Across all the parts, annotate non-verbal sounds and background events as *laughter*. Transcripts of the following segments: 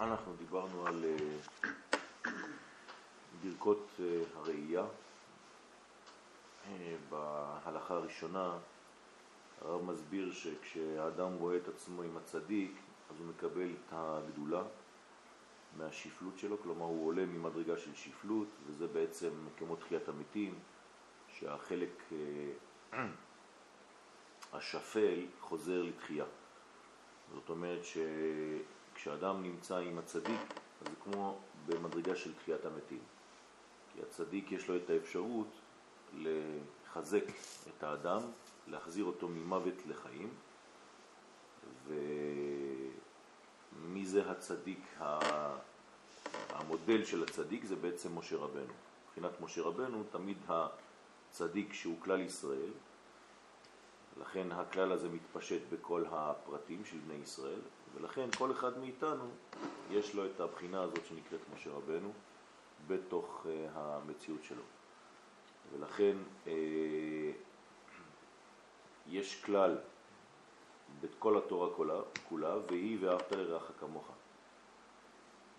אנחנו דיברנו על אה, ברכות אה, הראייה. אה, בהלכה הראשונה הרב מסביר שכשהאדם רואה את עצמו עם הצדיק, אז הוא מקבל את הגדולה מהשפלות שלו, כלומר הוא עולה ממדרגה של שפלות, וזה בעצם כמו תחיית המתים, שהחלק השפל חוזר לתחייה. זאת אומרת שכשאדם נמצא עם הצדיק, אז זה כמו במדרגה של תחיית המתים. כי הצדיק יש לו את האפשרות לחזק את האדם, להחזיר אותו ממוות לחיים. ומי זה הצדיק? המודל של הצדיק זה בעצם משה רבנו. מבחינת משה רבנו תמיד הצדיק שהוא כלל ישראל, לכן הכלל הזה מתפשט בכל הפרטים של בני ישראל, ולכן כל אחד מאיתנו יש לו את הבחינה הזאת שנקראת משה רבנו בתוך uh, המציאות שלו. ולכן uh, יש כלל בכל התורה כולה, כולה והיא ואהבת לרעך כמוך.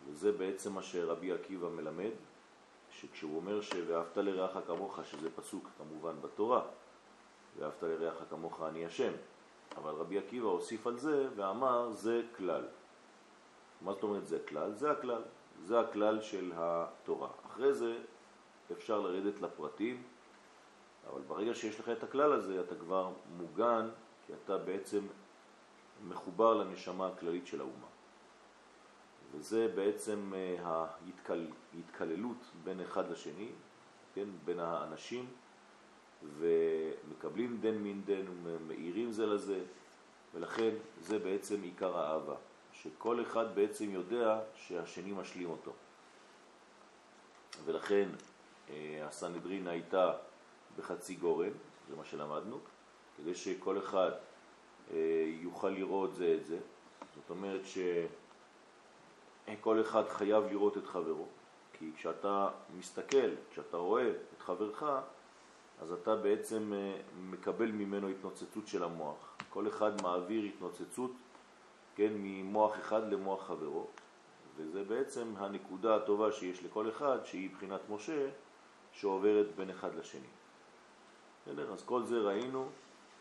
וזה בעצם מה שרבי עקיבא מלמד, שכשהוא אומר ש"ואהבת לרעך כמוך", שזה פסוק כמובן בתורה, ואהבת לרעך כמוך אני השם. אבל רבי עקיבא הוסיף על זה ואמר זה כלל. מה זאת אומרת זה כלל? זה הכלל. זה הכלל של התורה. אחרי זה אפשר לרדת לפרטים, אבל ברגע שיש לך את הכלל הזה אתה כבר מוגן, כי אתה בעצם מחובר לנשמה הכללית של האומה. וזה בעצם אה, ההתקללות בין אחד לשני, כן, בין האנשים, ומקבלים דן מן דן ומאירים זה לזה, ולכן זה בעצם עיקר האהבה, שכל אחד בעצם יודע שהשני משלים אותו. ולכן אה, הסנהדרין הייתה בחצי גורן, זה מה שלמדנו, כדי שכל אחד אה, יוכל לראות זה את זה. זאת אומרת שכל אחד חייב לראות את חברו, כי כשאתה מסתכל, כשאתה רואה את חברך, אז אתה בעצם אה, מקבל ממנו התנוצצות של המוח. כל אחד מעביר התנוצצות, כן, ממוח אחד למוח חברו, וזה בעצם הנקודה הטובה שיש לכל אחד, שהיא בחינת משה, שעוברת בין אחד לשני. בסדר? אז כל זה ראינו,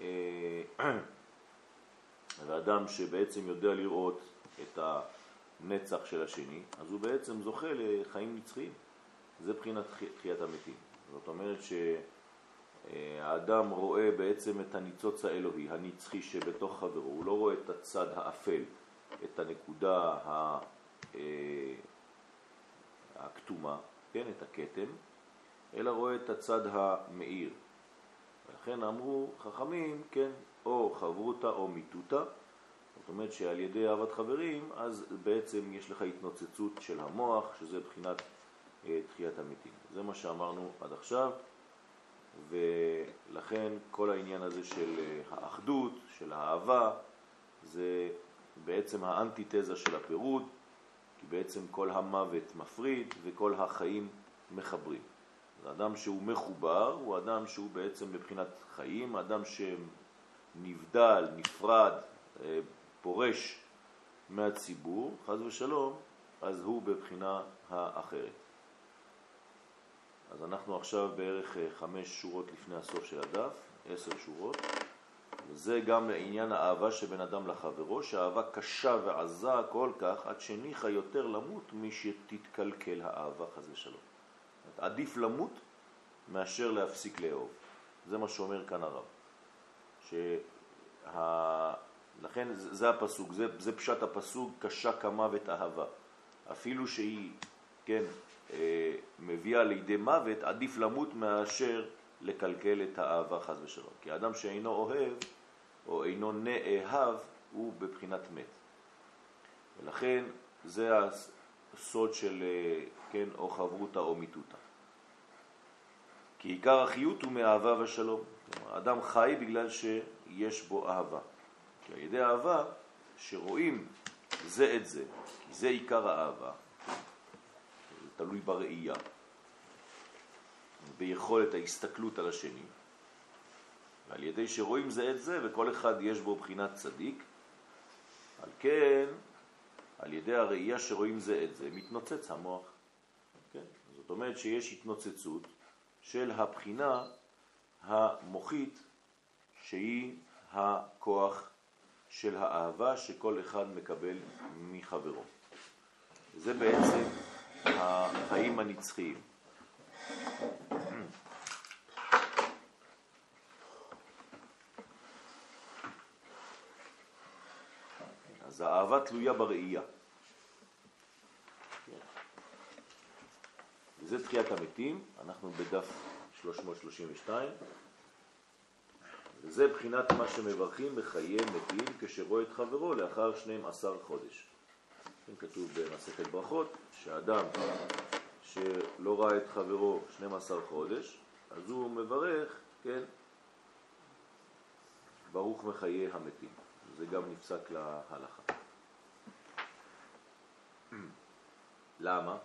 אה, *clears throat* ואדם שבעצם יודע לראות את הנצח של השני, אז הוא בעצם זוכה לחיים נצחיים. זה בחינת תחיית המתים. זאת אומרת ש... האדם רואה בעצם את הניצוץ האלוהי, הנצחי שבתוך חברו, הוא לא רואה את הצד האפל, את הנקודה אה, הכתומה, כן, את הכתם, אלא רואה את הצד המאיר. ולכן אמרו חכמים, כן, או חברותה או מיתותה, זאת אומרת שעל ידי אהבת חברים, אז בעצם יש לך התנוצצות של המוח, שזה בחינת אה, תחיית המתים. זה מה שאמרנו עד עכשיו. ולכן כל העניין הזה של אה, האחדות, של האהבה, זה בעצם האנטיתזה של הפירוד, כי בעצם כל המוות מפריד וכל החיים מחברים. אדם שהוא מחובר הוא אדם שהוא בעצם בבחינת חיים, אדם שנבדל, נפרד, אה, פורש מהציבור, חז ושלום, אז הוא בבחינה האחרת. אז אנחנו עכשיו בערך אה, חמש שורות לפני הסוף של הדף, עשר שורות, וזה גם לעניין האהבה שבין אדם לחברו, שהאהבה קשה ועזה כל כך, עד שניחה יותר למות משתתקלקל האהבה, חז ושלום. עדיף למות מאשר להפסיק לאהוב. זה מה שאומר כאן הרב. שה... לכן זה הפסוק, זה, זה פשט הפסוק, קשה כמוות אהבה. אפילו שהיא, כן, מביאה לידי מוות, עדיף למות מאשר לקלקל את האהבה חז ושלום. כי האדם שאינו אוהב או אינו נאהב הוא בבחינת מת. ולכן זה הסוד של, אה, כן, או חברותה או מיתותה. כי עיקר החיות הוא מאהבה ושלום. האדם חי בגלל שיש בו אהבה. כי על ידי אהבה שרואים זה את זה, כי זה עיקר האהבה, תלוי בראייה, ביכולת ההסתכלות על השני, ועל ידי שרואים זה את זה וכל אחד יש בו בחינת צדיק, על כן על ידי הראייה שרואים זה את זה, מתנוצץ המוח. כן? זאת אומרת שיש התנוצצות של הבחינה המוחית שהיא הכוח של האהבה שכל אחד מקבל מחברו. זה בעצם החיים הנצחיים. אז האהבה תלויה בראייה. וזה תחיית המתים, אנחנו בדף 332, וזה בחינת מה שמברכים בחיי מתים כשרואה את חברו לאחר 12 חודש. כתוב במסכת ברכות שאדם שלא ראה את חברו 12 חודש, אז הוא מברך, כן, ברוך מחיי המתים. זה גם נפסק להלכה. למה?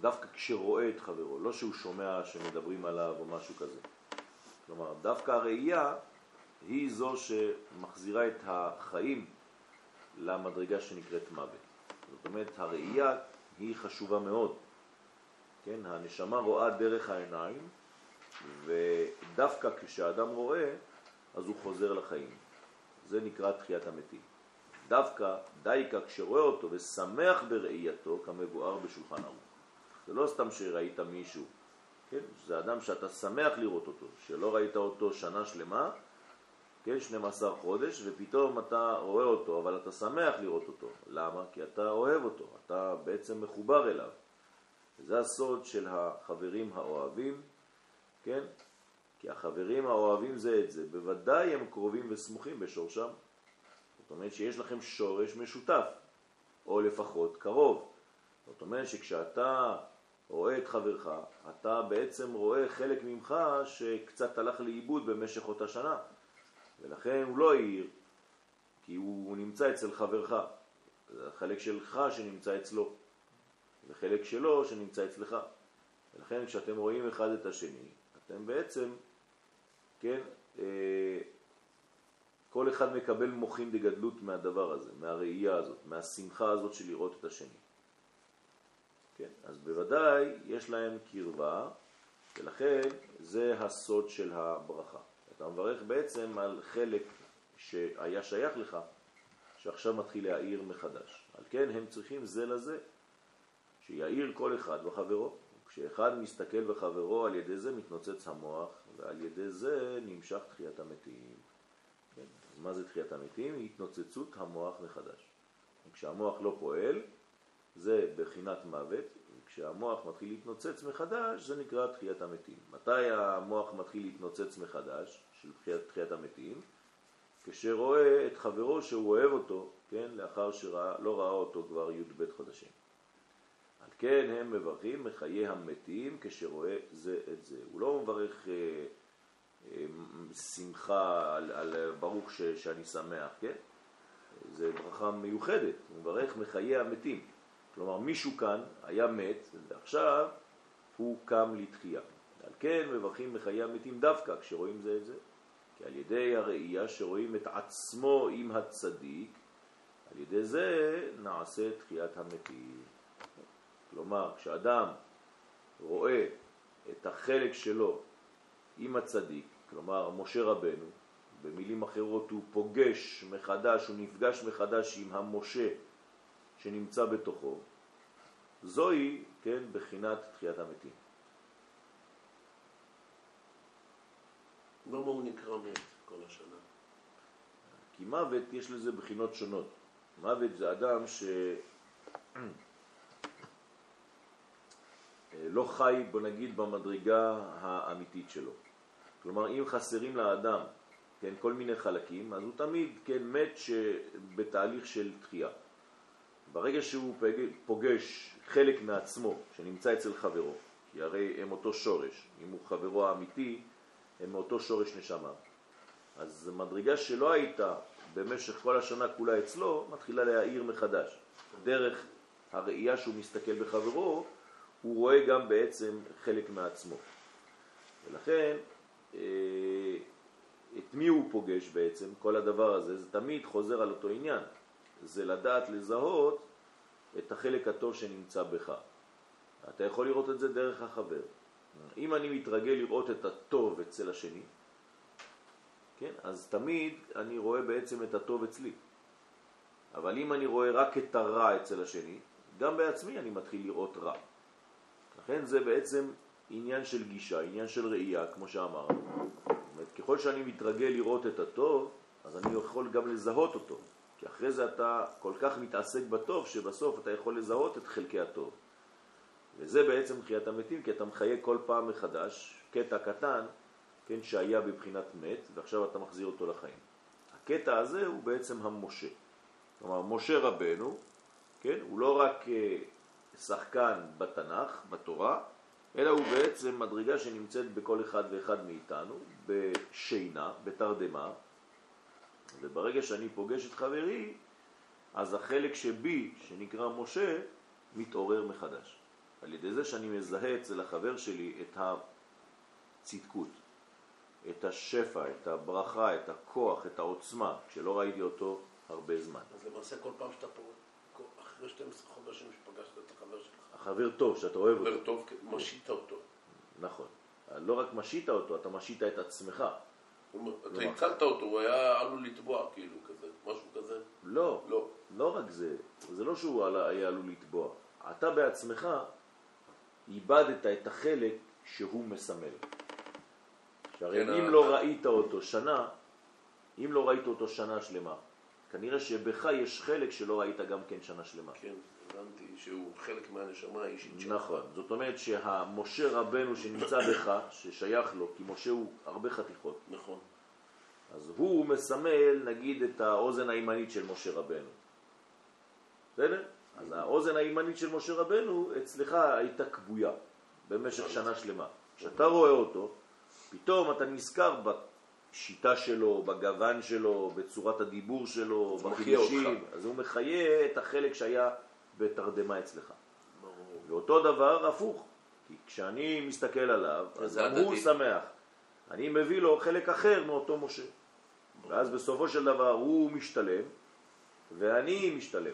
דווקא כשרואה את חברו, לא שהוא שומע שמדברים עליו או משהו כזה. כלומר, דווקא הראייה היא זו שמחזירה את החיים למדרגה שנקראת מוות. אומרת, הראייה היא חשובה מאוד. כן, הנשמה רואה דרך העיניים, ודווקא כשאדם רואה, אז הוא חוזר לחיים. זה נקרא תחיית המתים. דווקא דייקה כשרואה אותו ושמח בראייתו כמבואר בשולחן ערוך. זה לא סתם שראית מישהו, כן? זה אדם שאתה שמח לראות אותו, שלא ראית אותו שנה שלמה, כן, 12 חודש, ופתאום אתה רואה אותו, אבל אתה שמח לראות אותו. למה? כי אתה אוהב אותו, אתה בעצם מחובר אליו. זה הסוד של החברים האוהבים, כן? כי החברים האוהבים זה את זה, בוודאי הם קרובים וסמוכים בשורשם. זאת אומרת שיש לכם שורש משותף, או לפחות קרוב. זאת אומרת שכשאתה רואה את חברך, אתה בעצם רואה חלק ממך שקצת הלך לאיבוד במשך אותה שנה. ולכן הוא לא העיר, כי הוא, הוא נמצא אצל חברך. זה החלק שלך שנמצא אצלו, וחלק שלו שנמצא אצלך. ולכן כשאתם רואים אחד את השני, אתם בעצם, כן, אה, כל אחד מקבל מוכין דגדלות מהדבר הזה, מהראייה הזאת, מהשמחה הזאת של לראות את השני. כן, אז בוודאי יש להם קרבה, ולכן זה הסוד של הברכה. אתה מברך בעצם על חלק שהיה שייך לך, שעכשיו מתחיל להעיר מחדש. על כן הם צריכים זה לזה, שיעיר כל אחד בחברו. כשאחד מסתכל בחברו, על ידי זה מתנוצץ המוח, ועל ידי זה נמשך תחיית המתים. כן? מה זה תחיית המתים? התנוצצות המוח מחדש. כשהמוח לא פועל, זה בחינת מוות, כשהמוח מתחיל להתנוצץ מחדש, זה נקרא תחיית המתים. מתי המוח מתחיל להתנוצץ מחדש, של תחיית, תחיית המתים? כשרואה את חברו שהוא אוהב אותו, כן, לאחר שלא ראה אותו כבר י"ב חודשים. על כן הם מברכים מחיי המתים כשרואה זה את זה. הוא לא מברך אה, אה, שמחה על, על ברוך ש, שאני שמח, כן? זה ברכה מיוחדת, הוא מברך מחיי המתים. כלומר מישהו כאן היה מת ועכשיו הוא קם לתחייה. על כן מברכים מחיי המתים דווקא כשרואים זה את זה. כי על ידי הראייה שרואים את עצמו עם הצדיק, על ידי זה נעשה תחיית המתים. כלומר, כשאדם רואה את החלק שלו עם הצדיק, כלומר משה רבנו, במילים אחרות הוא פוגש מחדש, הוא נפגש מחדש עם המשה שנמצא בתוכו, זוהי, כן, בחינת תחיית המתים. למה הוא נקרא מת כל השנה? כי מוות יש לזה בחינות שונות. מוות זה אדם ש... לא חי, בוא נגיד, במדרגה האמיתית שלו. כלומר, אם חסרים לאדם, כן, כל מיני חלקים, אז הוא תמיד, כן, מת בתהליך של תחייה. ברגע שהוא פוגש חלק מעצמו שנמצא אצל חברו, כי הרי הם אותו שורש, אם הוא חברו האמיתי, הם מאותו שורש נשמה. אז מדרגה שלא הייתה במשך כל השנה כולה אצלו, מתחילה להעיר מחדש. דרך הראייה שהוא מסתכל בחברו, הוא רואה גם בעצם חלק מעצמו. ולכן, אה, את מי הוא פוגש בעצם? כל הדבר הזה, זה תמיד חוזר על אותו עניין. זה לדעת לזהות את החלק הטוב שנמצא בך. אתה יכול לראות את זה דרך החבר. אם אני מתרגל לראות את הטוב אצל השני, כן, אז תמיד אני רואה בעצם את הטוב אצלי. אבל אם אני רואה רק את הרע אצל השני, גם בעצמי אני מתחיל לראות רע. לכן זה בעצם עניין של גישה, עניין של ראייה, כמו שאמרנו. ככל שאני מתרגל לראות את הטוב, אז אני יכול גם לזהות אותו. כי אחרי זה אתה כל כך מתעסק בטוב, שבסוף אתה יכול לזהות את חלקי הטוב. וזה בעצם חיית המתים, כי אתה מחיה כל פעם מחדש קטע קטן, כן, שהיה בבחינת מת, ועכשיו אתה מחזיר אותו לחיים. הקטע הזה הוא בעצם המשה. כלומר, משה רבנו, כן, הוא לא רק אה, שחקן בתנ"ך, בתורה, אלא הוא בעצם מדרגה שנמצאת בכל אחד ואחד מאיתנו, בשינה, בתרדמה, וברגע שאני פוגש את חברי, אז החלק שבי, שנקרא משה, מתעורר מחדש. על ידי זה שאני מזהה אצל החבר שלי את הצדקות, את השפע, את הברכה, את הכוח, את העוצמה, כשלא ראיתי אותו הרבה זמן. אז למעשה כל פעם שאתה פה, אחרי 12 חודשים שפגשת את החבר שלך. החבר טוב, שאתה אוהב חבר אותו. טוב, כן, משית אותו. נכון. לא רק משית אותו, אתה משית את עצמך. אומר, אתה הצלת אותו, הוא היה עלול לטבוע, כאילו, כזה, משהו כזה. לא, לא. לא רק זה, זה לא שהוא היה עלול לטבוע. אתה בעצמך איבדת את החלק שהוא מסמל. שהרי כן, אם ה- לא ה- ראית אותו שנה, אם לא ראית אותו שנה שלמה, כנראה שבך יש חלק שלא ראית גם כן שנה שלמה. כן, הבנתי שהוא חלק מהנשמה האישית שלך. נכון, זאת אומרת שהמשה רבנו שנמצא בך, ששייך לו, כי משה הוא הרבה חתיכות, נכון. אז הוא מסמל נגיד את האוזן הימנית של משה רבנו. בסדר? אז האוזן הימנית של משה רבנו אצלך הייתה כבויה במשך שנה שלמה. כשאתה רואה אותו, פתאום אתה נזכר בשיטה שלו, בגוון שלו, בצורת הדיבור שלו, בחידושים. אז הוא מחיה את החלק שהיה בתרדמה אצלך. ברור. ואותו דבר הפוך, כי כשאני מסתכל עליו, אז גם הוא. שמח. אני מביא לו חלק אחר מאותו משה. ואז בסופו של דבר הוא משתלם, ואני משתלם.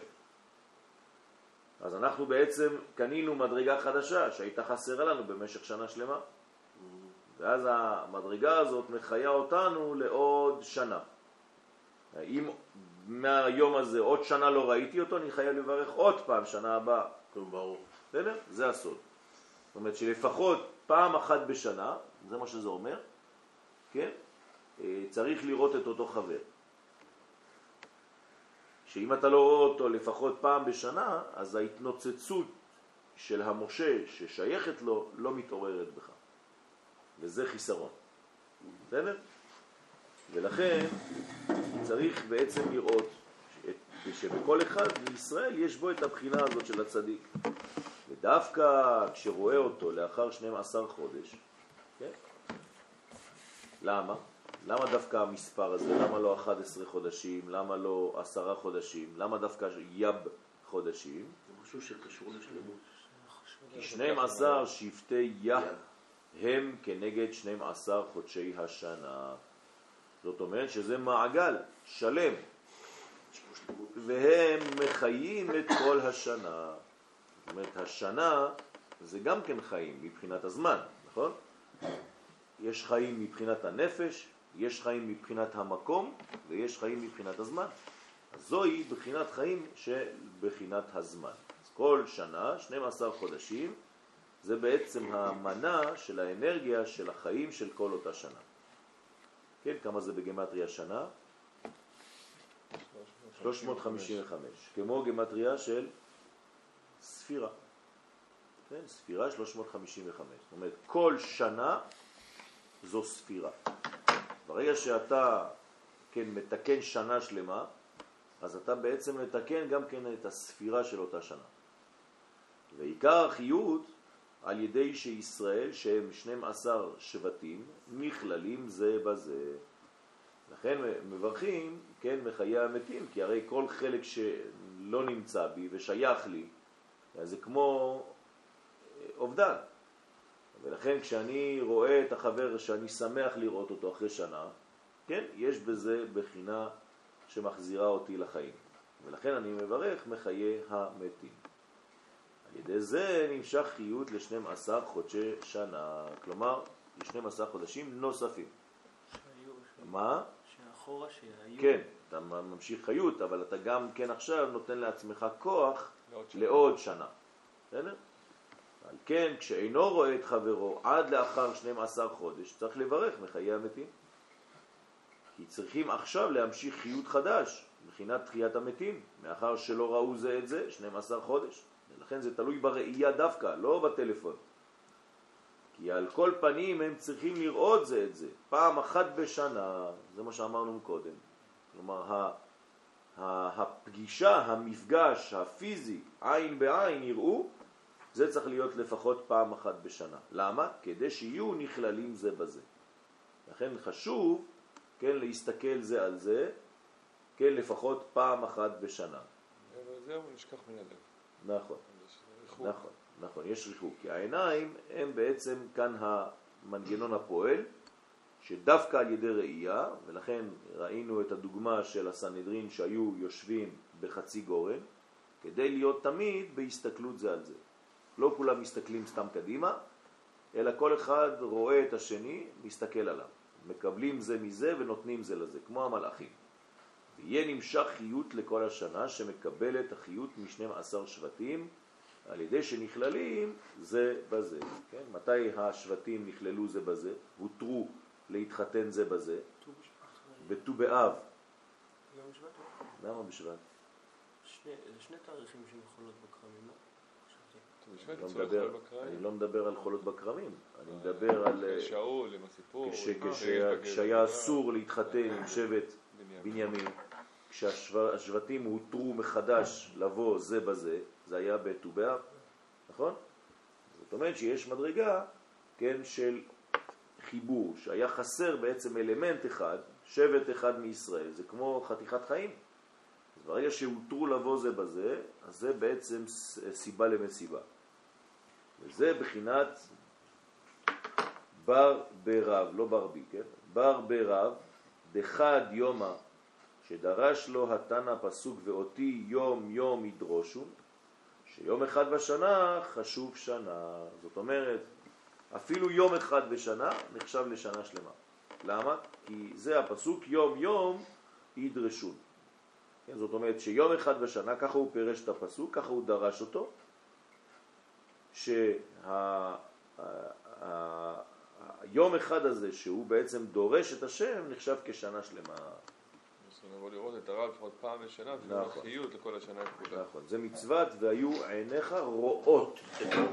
אז אנחנו בעצם קנינו מדרגה חדשה שהייתה חסרה לנו במשך שנה שלמה. ואז המדרגה הזאת מחיה אותנו לעוד שנה. אם מהיום הזה עוד שנה לא ראיתי אותו, אני חייב לברך עוד פעם שנה הבאה. כן, ברור. בסדר? זה הסוד. זאת אומרת שלפחות פעם אחת בשנה, זה מה שזה אומר, כן? אה, צריך לראות את אותו חבר. שאם אתה לא רואה אותו לפחות פעם בשנה, אז ההתנוצצות של המשה ששייכת לו לא מתעוררת בך. וזה חיסרון. בסדר? ולכן צריך בעצם לראות שבכל אחד מישראל יש בו את הבחינה הזאת של הצדיק. ודווקא כשרואה אותו לאחר 12 חודש, כן? למה? למה דווקא המספר הזה? למה לא 11 חודשים? למה לא 10 חודשים? למה דווקא יב חודשים? זה משהו שקשור לשלמות. כי 12 שבטי יה הם כנגד 12 חודשי השנה. זאת אומרת שזה מעגל שלם. והם מחיים את כל השנה. זאת אומרת, השנה זה גם כן חיים מבחינת הזמן, נכון? יש חיים מבחינת הנפש, יש חיים מבחינת המקום, ויש חיים מבחינת הזמן. אז זוהי בחינת חיים של בחינת הזמן. אז כל שנה, 12 חודשים, זה בעצם המנה של האנרגיה של החיים של כל אותה שנה. כן, כמה זה בגמטריה שנה? 355, כמו גמטריה של ספירה. כן, ספירה 355. זאת אומרת, כל שנה זו ספירה. ברגע שאתה, כן, מתקן שנה שלמה, אז אתה בעצם מתקן גם כן את הספירה של אותה שנה. ועיקר החיות על ידי שישראל, שהם 12 שבטים, נכללים זה בזה. לכן מברכים, כן, מחיי המתים, כי הרי כל חלק שלא נמצא בי ושייך לי, אז זה כמו אה, אובדן. ולכן כשאני רואה את החבר שאני שמח לראות אותו אחרי שנה, כן, יש בזה בחינה שמחזירה אותי לחיים. ולכן אני מברך מחיי המתים. ידי זה נמשך חיות ל-12 חודשי שנה, כלומר ל-12 חודשים נוספים. שהיו, מה? שאחורה שהיו. כן, אתה ממשיך חיות, אבל אתה גם כן עכשיו נותן לעצמך כוח לעוד שנה. לעוד שנה. בסדר? על כן, כשאינו רואה את חברו עד לאחר 12 חודש, צריך לברך מחיי המתים. כי צריכים עכשיו להמשיך חיות חדש, מבחינת תחיית המתים, מאחר שלא ראו זה את זה 12 חודש. ולכן זה תלוי בראייה דווקא, לא בטלפון. כי על כל פנים הם צריכים לראות זה את זה, פעם אחת בשנה, זה מה שאמרנו קודם. כלומר, הפגישה, המפגש הפיזי, עין בעין, יראו, זה צריך להיות לפחות פעם אחת בשנה. למה? כדי שיהיו נכללים זה בזה. לכן חשוב, כן, להסתכל זה על זה, כן, לפחות פעם אחת בשנה. זהו, נשכח מן הלב. נכון. ריחוק. נכון, נכון, יש ריחוק. כי העיניים הם בעצם כאן המנגנון הפועל, שדווקא על ידי ראייה, ולכן ראינו את הדוגמה של הסנהדרין שהיו יושבים בחצי גורן, כדי להיות תמיד בהסתכלות זה על זה. לא כולם מסתכלים סתם קדימה, אלא כל אחד רואה את השני, מסתכל עליו. מקבלים זה מזה ונותנים זה לזה, כמו המלאכים. ויהיה נמשך חיות לכל השנה שמקבלת החיות מ-12 שבטים על ידי שנכללים זה בזה. כן? מתי השבטים נכללו זה בזה? הותרו להתחתן זה בזה? ט"ו בשבט. בט"ו באב. למה בשבט? שני- זה שני תאריכים שמחולות בכרמים, לא? חשבתי. ט"ו בשבט, אני לא מדבר-. אני לא מדבר על חולות בכרמים, אני מדבר על אה, שאול עם הסיפור. כשהיה אסור להתחתן עם שבט. בנימין, כשהשבטים הותרו מחדש לבוא זה בזה, זה היה בט"ו באב, נכון? זאת אומרת שיש מדרגה, כן, של חיבור, שהיה חסר בעצם אלמנט אחד, שבט אחד מישראל, זה כמו חתיכת חיים. אז ברגע שהותרו לבוא זה בזה, אז זה בעצם סיבה למסיבה. וזה בחינת בר ברב, לא ברבי, כן? בר ברב, דחד יומא, שדרש לו התנא פסוק ואותי יום יום ידרושו, שיום אחד בשנה חשוב שנה. זאת אומרת, אפילו יום אחד בשנה נחשב לשנה שלמה. למה? כי זה הפסוק יום יום ידרשו. כן, זאת אומרת שיום אחד בשנה, ככה הוא פירש את הפסוק, ככה הוא דרש אותו, שהיום אחד הזה שהוא בעצם דורש את השם נחשב כשנה שלמה. נבוא לראות את הרב לפחות פעם בשנה, נכון. חיות לכל השנה כולה. נכון, זה מצוות והיו עיניך רואות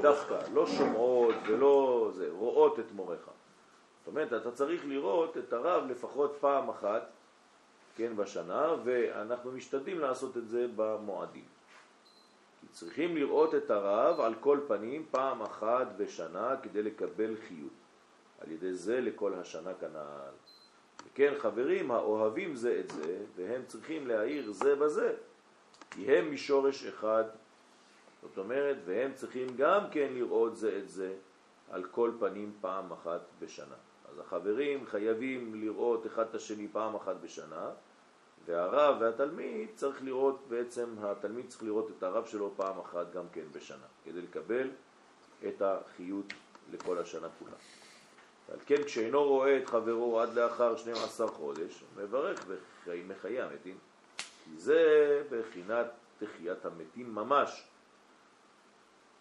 דווקא, לא שומעות ולא זה, רואות את מורך. זאת אומרת, אתה צריך לראות את הרב לפחות פעם אחת, כן, בשנה, ואנחנו משתדלים לעשות את זה במועדים. כי צריכים לראות את הרב על כל פנים פעם אחת בשנה כדי לקבל חיות. על ידי זה לכל השנה כנ"ל. וכן חברים האוהבים זה את זה, והם צריכים להעיר זה בזה, כי הם משורש אחד. זאת אומרת, והם צריכים גם כן לראות זה את זה על כל פנים פעם אחת בשנה. אז החברים חייבים לראות אחד את השני פעם אחת בשנה, והרב והתלמיד צריך לראות, בעצם התלמיד צריך לראות את הרב שלו פעם אחת גם כן בשנה, כדי לקבל את החיות לכל השנה כולה. ועל כן כשאינו רואה את חברו עד לאחר 12 חודש, מברך מחיי המתים. כי זה בחינת תחיית המתים ממש.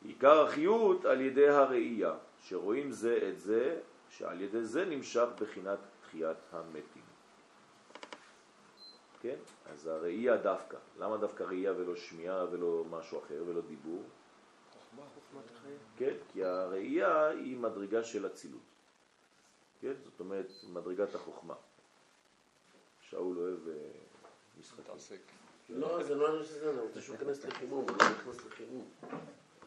עיקר החיות על ידי הראייה, שרואים זה את זה, שעל ידי זה נמשך בחינת תחיית המתים. כן? אז הראייה דווקא. למה דווקא ראייה ולא שמיעה ולא משהו אחר ולא דיבור? חוכמה. חוכמת החיים. כן? כי הראייה היא מדרגה של אצילות. כן? זאת אומרת, מדרגת החוכמה. שאול אוהב אה, משחקים. מתעסק. לא, זה לא עניין של זה, אני רוצה שהוא ייכנס לחימום, הוא לא נכנס לחימום.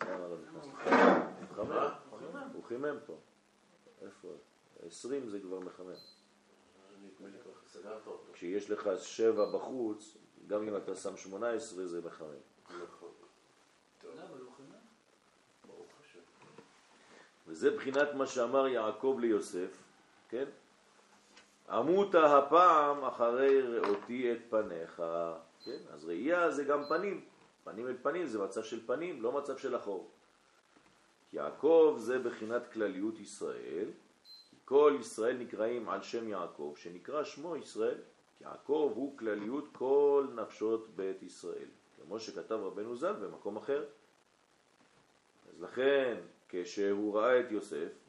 למה לא נכנס לחמם? הוא מה? מחמם. הוא חימם פה. איפה? 20 זה כבר מחמם. כשיש לך שבע בחוץ, גם אם אתה שם 18 זה מחמם. נכון. לא. וזה בחינת מה שאמר יעקב ליוסף, כן? עמות הפעם אחרי ראותי את פניך, כן? אז ראייה זה גם פנים, פנים אל פנים זה מצב של פנים, לא מצב של אחור. יעקב זה בחינת כלליות ישראל, כל ישראל נקראים על שם יעקב, שנקרא שמו ישראל. יעקב הוא כלליות כל נפשות בית ישראל, כמו שכתב רבנו ז"ל במקום אחר. אז לכן, כשהוא ראה את יוסף,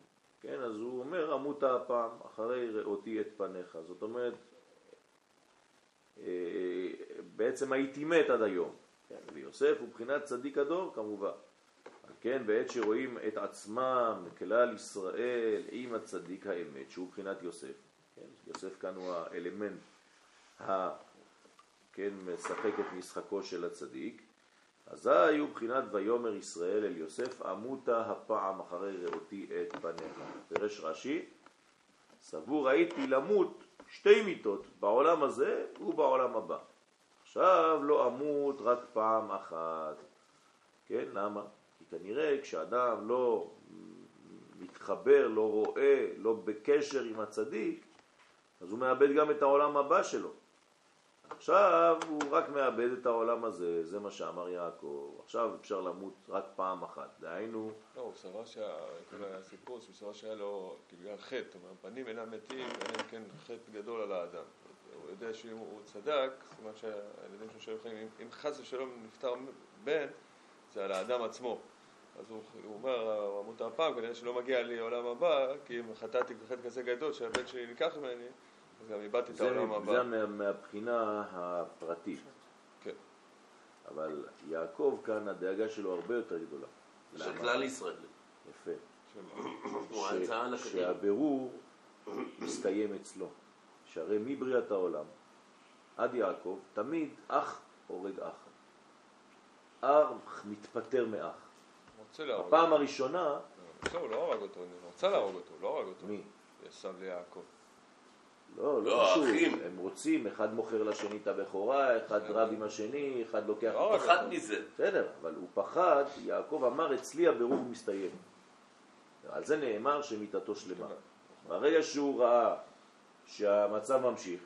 כן, אז הוא אומר, אמות הפעם, אחרי ראותי את פניך. זאת אומרת, אה, בעצם הייתי מת עד היום. כן, ויוסף הוא בחינת צדיק הדור כמובן. כן, בעת שרואים את עצמם, כלל ישראל, עם הצדיק האמת, שהוא בחינת יוסף. כן, יוסף כאן הוא האלמנט ה... כן, משחק את משחקו של הצדיק. אזי הוא בחינת ויומר ישראל אל יוסף, עמותה הפעם אחרי ראותי את פניך. פרש רש"י, סבור הייתי למות שתי מיתות, בעולם הזה ובעולם הבא. עכשיו לא אמות רק פעם אחת. כן, למה? כי כנראה כשאדם לא מתחבר, לא רואה, לא בקשר עם הצדיק, אז הוא מאבד גם את העולם הבא שלו. עכשיו הוא רק מאבד את העולם הזה, זה מה שאמר יעקב. עכשיו אפשר למות רק פעם אחת. דהיינו... לא, הוא סבר שהסיפור, שהוא סבר שהיה לו, בגלל חטא, אומר, פנים אינם מתים, אלא אם כן חטא גדול על האדם. הוא יודע שאם הוא צדק, זאת אומרת שהילדים שלו שהיו חיים, אם חס ושלום נפטר בן, זה על האדם עצמו. אז הוא, הוא אומר, אמות הפעם, כנראה שלא מגיע לי עולם הבא, כי אם חטאתי בחטא כזה גדול שהבן שלי ניקח ממני, גם איבדתי את העולם הבא. זה מה, מהבחינה הפרטית. כן. אבל יעקב כאן, הדאגה שלו הרבה יותר גדולה. של כלל ישראל. יפה. שהבירור מסתיים אצלו. שהרי מבריאת העולם עד יעקב, תמיד אח הורג אח. אח מתפטר מאח. רוצה הפעם. הראשונה, לא, הוא לא הרג אותו, הוא רצה להרוג אותו, הוא לא הרג אותו. מי? עשו ליעקב. לא, לא, לא האחים. הם רוצים, אחד מוכר לשני את הבכורה, אחד רב עם השני, אחד לוקח... לא, הוא פחד מזה. בסדר, אבל הוא פחד, יעקב אמר, אצלי הבירור מסתיים. על זה נאמר שמיתתו שלמה. ברגע שהוא ראה שהמצב ממשיך,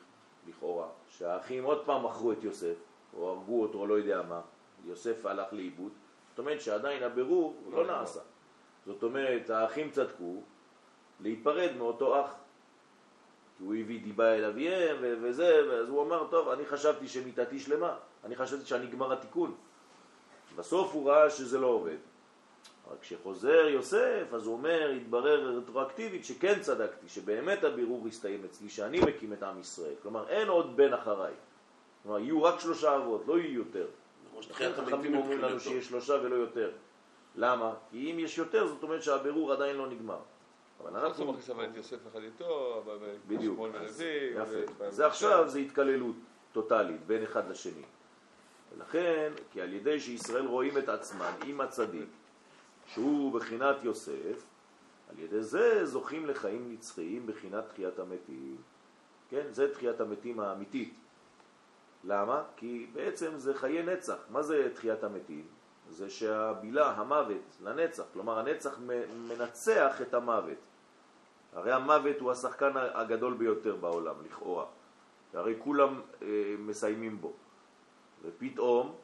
לכאורה, שהאחים עוד פעם מכרו את יוסף, או הרגו אותו, או לא יודע מה, יוסף הלך לאיבוד, זאת אומרת שעדיין הבירור לא לא נעשה. זאת אומרת, האחים צדקו להיפרד מאותו אח. כי הוא הביא דיבה אל אביהם וזה, ואז הוא אמר, טוב, אני חשבתי שמיתתי שלמה, אני חשבתי שנגמר התיקון. בסוף הוא ראה שזה לא עובד. אבל כשחוזר יוסף, אז הוא אומר, התברר רטרואקטיבית שכן צדקתי, שבאמת הבירור הסתיים אצלי, שאני מקים את עם ישראל. כלומר, אין עוד בן אחריי. כלומר, יהיו רק שלושה אבות, לא יהיו יותר. חכמים אומרים לנו. שיש שלושה ולא יותר. למה? כי אם יש יותר, זאת אומרת שהבירור עדיין לא נגמר. אבל אנחנו אנחנו... מכניס אבל את יוסף אחד איתו, בדיוק. זה עכשיו, זה התקללות טוטאלית בין אחד לשני. ולכן, כי על ידי שישראל רואים את עצמם עם הצדיק, שהוא בחינת יוסף, על ידי זה זוכים לחיים נצחיים בחינת תחיית המתים. כן, זה תחיית המתים האמיתית. למה? כי בעצם זה חיי נצח. מה זה תחיית המתים? זה שהבילה, המוות, לנצח. כלומר, הנצח מנצח את המוות. הרי המוות הוא השחקן הגדול ביותר בעולם, לכאורה. הרי כולם אה, מסיימים בו. ופתאום,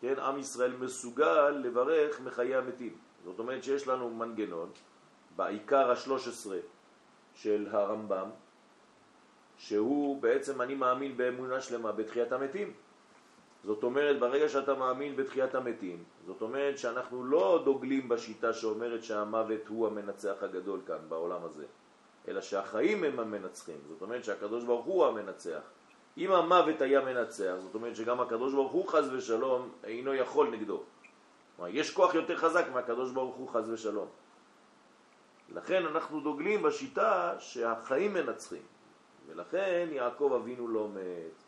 כן, עם ישראל מסוגל לברך מחיי המתים. זאת אומרת שיש לנו מנגנון, בעיקר השלוש עשרה של הרמב"ם, שהוא בעצם, אני מאמין באמונה שלמה בתחיית המתים. זאת אומרת, ברגע שאתה מאמין בתחיית המתים, זאת אומרת שאנחנו לא דוגלים בשיטה שאומרת שהמוות הוא המנצח הגדול כאן בעולם הזה, אלא שהחיים הם המנצחים. זאת אומרת שהקדוש ברוך הוא המנצח. אם המוות היה מנצח, זאת אומרת שגם הקדוש ברוך הוא חז ושלום אינו יכול נגדו. כלומר, יש כוח יותר חזק מהקדוש ברוך הוא חז ושלום. לכן אנחנו דוגלים בשיטה שהחיים מנצחים, ולכן יעקב אבינו לא מת.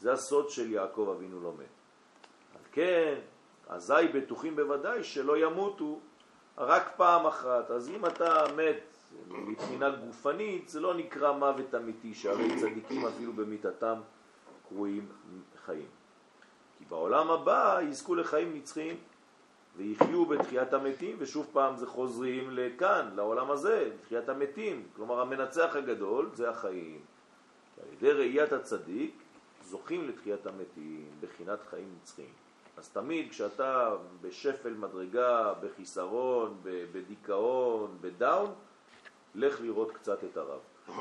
זה הסוד של יעקב אבינו לא מת. על כן, אזי בטוחים בוודאי שלא ימותו רק פעם אחת. אז אם אתה מת מבחינה גופנית, זה לא נקרא מוות אמיתי, שהרי צדיקים אפילו במיתתם קרויים חיים. כי בעולם הבא יזכו לחיים נצחיים ויחיו בתחיית המתים, ושוב פעם זה חוזרים לכאן, לעולם הזה, בתחיית המתים. כלומר, המנצח הגדול זה החיים. על ידי ראיית הצדיק זוכים לתחיית המתים, בחינת חיים נצחיים. אז תמיד כשאתה בשפל מדרגה, בחיסרון, בדיכאון, בדאון, לך לראות קצת את הרב. *coughs*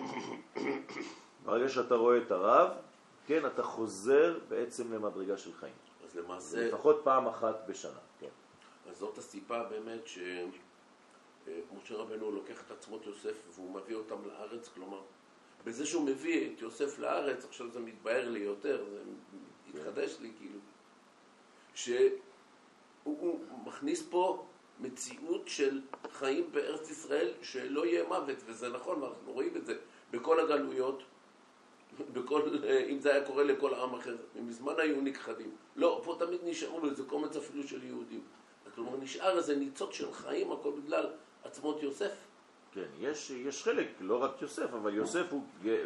ברגע שאתה רואה את הרב, כן, אתה חוזר בעצם למדרגה של חיים. אז למעשה, לפחות פעם אחת בשנה, כן. אז זאת הסיבה באמת ש... אה, רבנו לוקח את עצמות יוסף והוא מביא אותם לארץ, כלומר, בזה שהוא מביא את יוסף לארץ, עכשיו זה מתבהר לי יותר, זה התחדש לי כאילו, שהוא הוא מכניס פה מציאות של חיים בארץ ישראל שלא יהיה מוות, וזה נכון, אנחנו רואים את זה בכל הגלויות, בכל, אם זה היה קורה לכל עם אחר, מזמן היו נכחדים. לא, פה תמיד נשארו איזה קומץ אפילו של יהודים. כלומר, נשאר איזה ניצוץ של חיים, הכל בגלל עצמות יוסף. כן, יש, יש חלק, לא רק יוסף, אבל יוסף הוא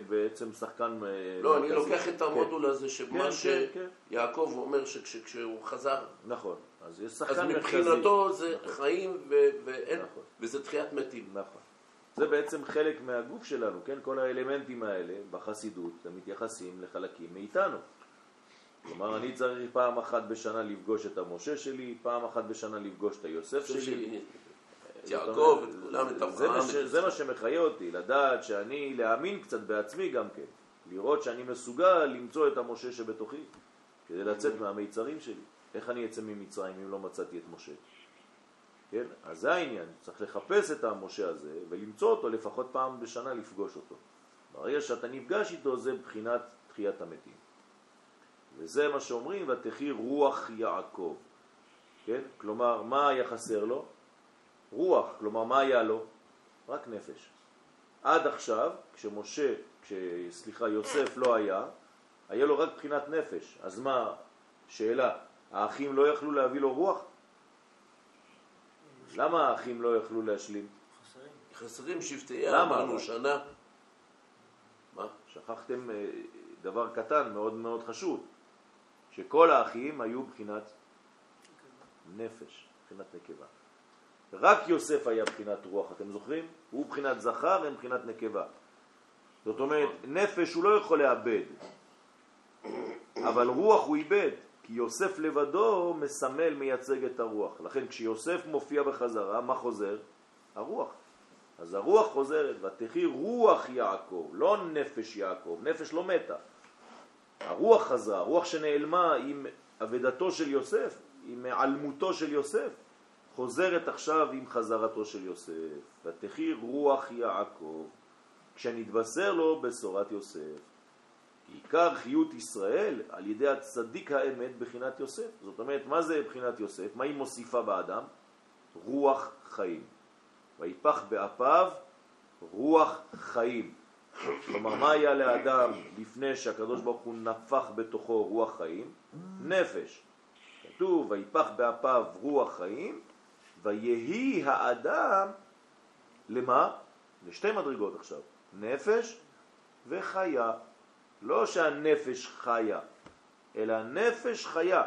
בעצם שחקן אה, לא, אני. לוקח את המודול הזה, שמה כן, כן. שיעקב אומר שכשהוא חזר, נכון, אז יש אז שחקן מרכזי. מבחינתו זה נכון. חיים ו- ואין, נכון. וזה תחיית מתים. נכון. זה בעצם חלק מהגוף שלנו, כן? כל האלמנטים האלה בחסידות הם מתייחסים לחלקים מאיתנו. כלומר, אני צריך פעם אחת בשנה לפגוש את המשה שלי, פעם אחת בשנה לפגוש את היוסף שלי. את יעקב, את כולם, את אברהם. זה מה שמחיה אותי, לדעת שאני, להאמין קצת בעצמי גם כן, לראות שאני מסוגל למצוא את המשה שבתוכי, כדי לצאת מהמיצרים שלי. איך אני אצא ממצרים אם לא מצאתי את משה? כן? אז זה העניין, צריך לחפש את המשה הזה ולמצוא אותו לפחות פעם בשנה לפגוש אותו. ברגע שאתה נפגש איתו זה בחינת תחיית המתים. וזה מה שאומרים, ותחי רוח יעקב. כן? כלומר, מה היה חסר לו? רוח, כלומר מה היה לו? רק נפש. עד עכשיו, כשמשה, כש, סליחה, יוסף לא היה, היה לו רק בחינת נפש. אז מה, שאלה, האחים לא יכלו להביא לו רוח? למה האחים לא יכלו להשלים? חסרים. חסרים שבטי למה? אמרנו שנה. מה? שכחתם אה, דבר קטן מאוד מאוד חשוב, שכל האחים היו בחינת נפש, בחינת נקבה. רק יוסף היה בחינת רוח, אתם זוכרים? הוא בחינת זכר, הם בחינת נקבה. זאת אומרת, נפש הוא לא יכול לאבד, אבל רוח הוא איבד, כי יוסף לבדו מסמל, מייצג את הרוח. לכן כשיוסף מופיע בחזרה, מה חוזר? הרוח. אז הרוח חוזרת, ותחי רוח יעקב, לא נפש יעקב, נפש לא מתה. הרוח חזרה, הרוח שנעלמה עם אבדתו של יוסף, עם העלמותו של יוסף, חוזרת עכשיו עם חזרתו של יוסף. ותחי רוח יעקב, כשנתבשר לו בשורת יוסף. עיקר חיות ישראל על ידי הצדיק האמת בחינת יוסף. זאת אומרת, מה זה בחינת יוסף? מה היא מוסיפה באדם? רוח חיים. ויפח באפיו רוח חיים. כלומר, מה היה לאדם לפני שהקדוש ברוך הוא נפח בתוכו רוח חיים? נפש. כתוב, ויפח באפיו רוח חיים, ויהי האדם, למה? לשתי מדרגות עכשיו, נפש וחיה. לא שהנפש חיה, אלא נפש חיה.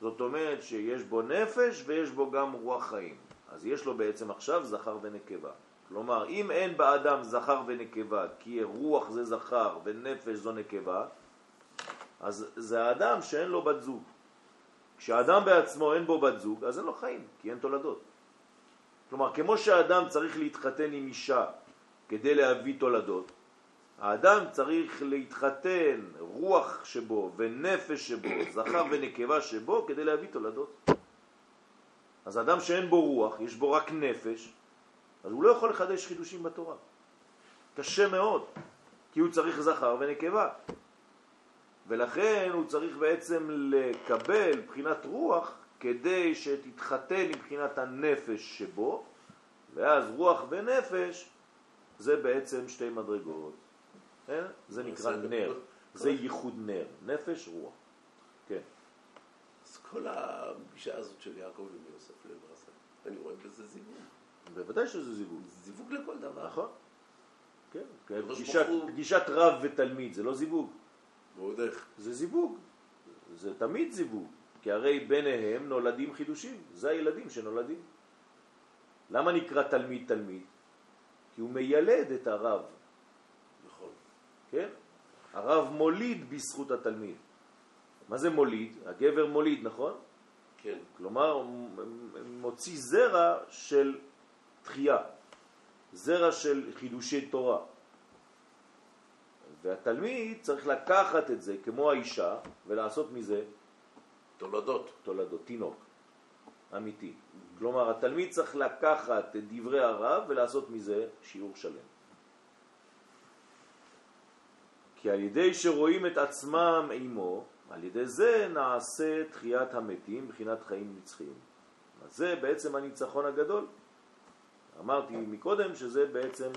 זאת אומרת שיש בו נפש ויש בו גם רוח חיים. אז יש לו בעצם עכשיו זכר ונקבה. כלומר, אם אין באדם זכר ונקבה, כי רוח זה זכר ונפש זו נקבה, אז זה האדם שאין לו בת זוג. כשאדם בעצמו אין בו בת זוג, אז אין לו חיים, כי אין תולדות. כלומר, כמו שהאדם צריך להתחתן עם אישה כדי להביא תולדות, האדם צריך להתחתן רוח שבו ונפש שבו, *coughs* זכר ונקבה שבו, כדי להביא תולדות. אז אדם שאין בו רוח, יש בו רק נפש, אז הוא לא יכול לחדש חידושים בתורה. קשה מאוד, כי הוא צריך זכר ונקבה. ולכן הוא צריך בעצם לקבל בחינת רוח כדי שתתחתן עם בחינת הנפש שבו, ואז רוח ונפש זה בעצם שתי מדרגות. כן? זה נקרא. נר, זה ייחוד נר, נפש רוח. כן. אז כל הפגישה הזאת של יעקב עם יוסף למעשה, אני רואה בזה זיווג. בוודאי שזה זיווג. זיווג לכל דבר. נכון. כן, פגישת רב ותלמיד זה לא זיווג, ועוד איך. זה זיווג. זה תמיד זיווג, כי הרי ביניהם נולדים חידושים, זה הילדים שנולדים. למה נקרא תלמיד תלמיד? כי הוא מיילד את הרב, נכון. כן? הרב מוליד בזכות התלמיד. מה זה מוליד? הגבר מוליד, נכון? כן. כלומר, מוציא זרע של תחייה, זרע של חידושי תורה. והתלמיד צריך לקחת את זה כמו האישה ולעשות מזה תולדות. תולדות, תינוק, אמיתי. כלומר, התלמיד צריך לקחת את דברי הרב ולעשות מזה שיעור שלם. כי על ידי שרואים את עצמם עמו, על ידי זה נעשה תחיית המתים בחינת חיים נצחיים. אז זה בעצם הניצחון הגדול. אמרתי מקודם שזה בעצם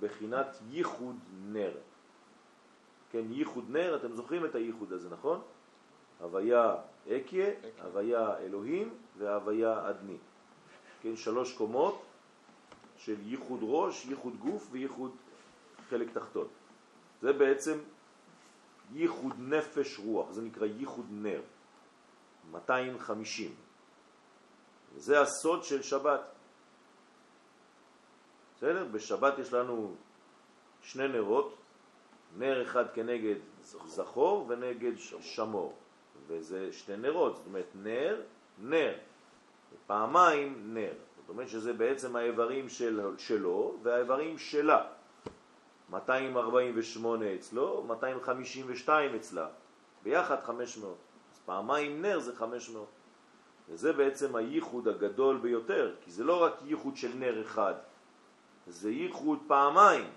בחינת ייחוד נר. כן, ייחוד נר, אתם זוכרים את הייחוד הזה, נכון? הוויה אקיה, הוויה אלוהים והוויה אדני. כן, שלוש קומות של ייחוד ראש, ייחוד גוף וייחוד חלק תחתון. זה בעצם ייחוד נפש רוח, זה נקרא ייחוד נר, 250. וזה הסוד של שבת. בסדר? בשבת יש לנו שני נרות, נר אחד כנגד זכור ונגד שמור, וזה שני נרות, זאת אומרת נר, נר, פעמיים נר. זאת אומרת שזה בעצם האיברים של, שלו והאיברים שלה. 248 אצלו, 252 אצלה, ביחד 500. אז פעמיים נר זה 500. וזה בעצם הייחוד הגדול ביותר, כי זה לא רק ייחוד של נר אחד, זה ייחוד פעמיים.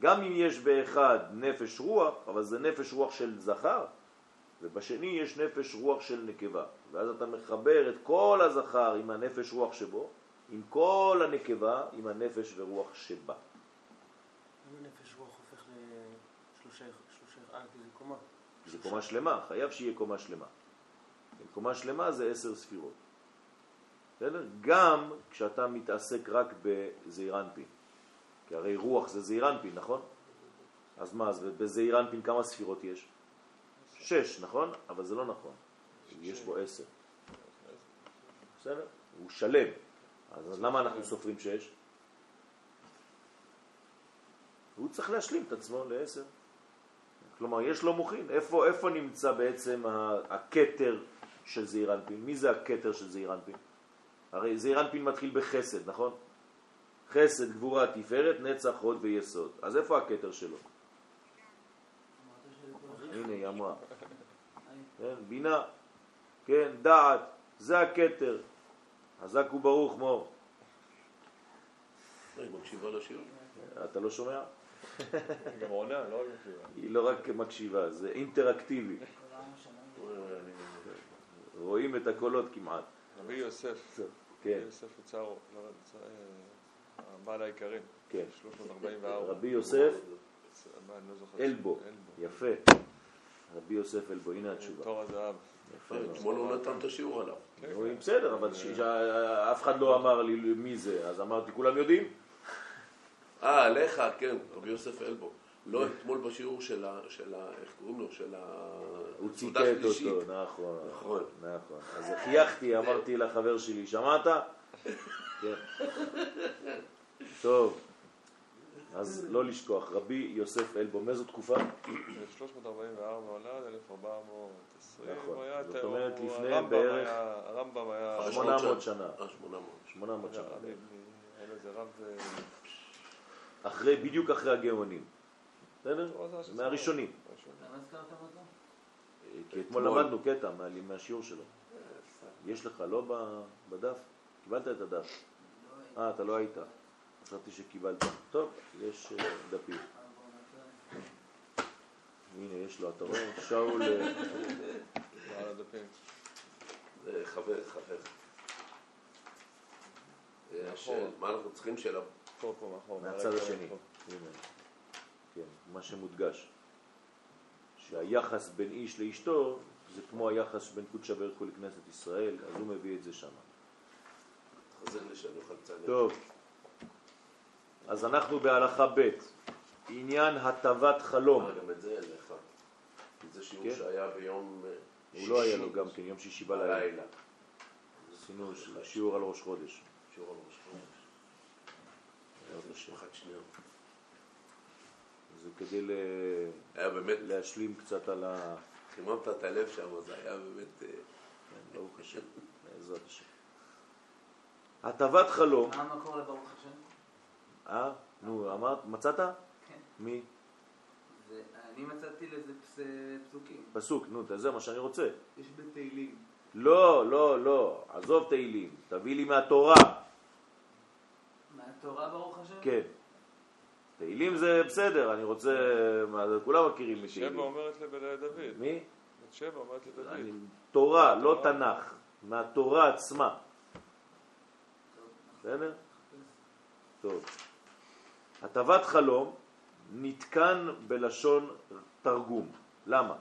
גם אם יש באחד נפש רוח, אבל זה נפש רוח של זכר, ובשני יש נפש רוח של נקבה. ואז אתה מחבר את כל הזכר עם הנפש רוח שבו, עם כל הנקבה, עם הנפש ורוח שבה. אם הנפש רוח הופך לשלושה, שלושה, אה, כי זה קומה. זה קומה שלמה, חייב שיהיה קומה שלמה. קומה שלמה זה עשר ספירות. בסדר? גם כשאתה מתעסק רק בזעיר אנפין. כי הרי רוח זה זעיר אנפין, נכון? אז מה, אז בזעיר אנפין כמה ספירות יש? שש, נכון? אבל זה לא נכון. יש בו עשר. בסדר? הוא שלם. אז למה אנחנו סופרים שש? הוא צריך להשלים את עצמו לעשר. כלומר, יש לו מוחין. איפה, איפה נמצא בעצם הקטר של זעיר אנפין? מי זה הקטר של זעיר אנפין? הרי זעיר אנפין מתחיל בחסד, נכון? חסד, גבורה, תפארת, נצח, הוד ויסוד. אז איפה הקטר שלו? הנה, היא אמרה. כן, בינה, כן, דעת, זה הקטר. חזק וברוך מור. היא מקשיבה לשיעור. אתה לא שומע? גם עונה, לא רק מקשיבה. היא לא רק מקשיבה, זה אינטראקטיבי. רואים את הקולות כמעט. רבי יוסף, כן, רבי יוסף יצרו, לא, הבעל העיקרים, כן. 344. רבי יוסף לא. אלבו. יפה. רבי יוסף אלבו, הנה התשובה. תור הזהב. כן. אתמול הוא נתן את השיעור עליו. כן, כן. בסדר, אבל שאף אחד לא אמר לי מי זה, אז אמרתי, כולם יודעים? אה, עליך, כן, רבי יוסף אלבו. לא, אתמול בשיעור של ה... של ה... איך קוראים לו? של ה... הוא ציטט. אותו, נכון. נכון. נכון. אז חייכתי, אמרתי לחבר שלי, שמעת? כן. טוב, אז לא לשכוח, רבי יוסף אלבו, מאיזו תקופה? 344 עולה עד 1420. נכון. זאת אומרת, לפני הרמב"ם בערך- היה- הרמב"ם היה... 800 שנה. אה, 800. 800 שנה. אה, אחרי, בדיוק אחרי הגאונים. בסדר? שזה- מהראשונים. למה אותו? כי אתמול. למדנו קטע מה- מהשיעור שלו. יש לך, לא בדף? קיבלת את הדף. אה, אתה לא היית. חשבתי שקיבלת. טוב, יש אה, דפים. הנה, יש לו, אתה רואה? שאול, אה, חבר, חבר. אה, מה אנחנו צריכים של... פה, פה, מאחור. מהצד השני. כן, מה שמודגש. שהיחס בין איש לאשתו זה כמו היחס בין קודשא הוא לכנסת ישראל, אז הוא מביא את זה שם. חזר לי שאני אוכל לציין. טוב, אז אנחנו בהלכה ב', עניין הטבת חלום. גם את זה אין לך. זה שיעור כן. שהיה ביום אה, הוא לא היה שישי לו גם כן, יום שישי בלילה. עשינו שיעור על ראש חודש. שיעור על ראש חודש. זה כדי ל- היה באמת, להשלים קצת על ה... חיממת את הלב שם, זה היה באמת... אה, ברוך השם, בעזרת השם. הטבת חלום, מה המקור לברוך השם? אה? נו, אמרת, מצאת? כן. מי? אני מצאתי לזה פס- פסוקים. פסוק, נו, זה מה שאני רוצה. יש בתהילים. לא, לא, לא, עזוב תהילים, תביא לי מהתורה. מהתורה ברוך השם? כן. תהילים זה בסדר, אני רוצה, מה, כולם מכירים שבע מתהילים. אומרת לדוד. מי? שבע אומרת לדוד. תורה, לא. תנ"ך, מהתורה עצמה. בסדר? טוב. הטבת חלום נתקן בלשון תרגום. למה?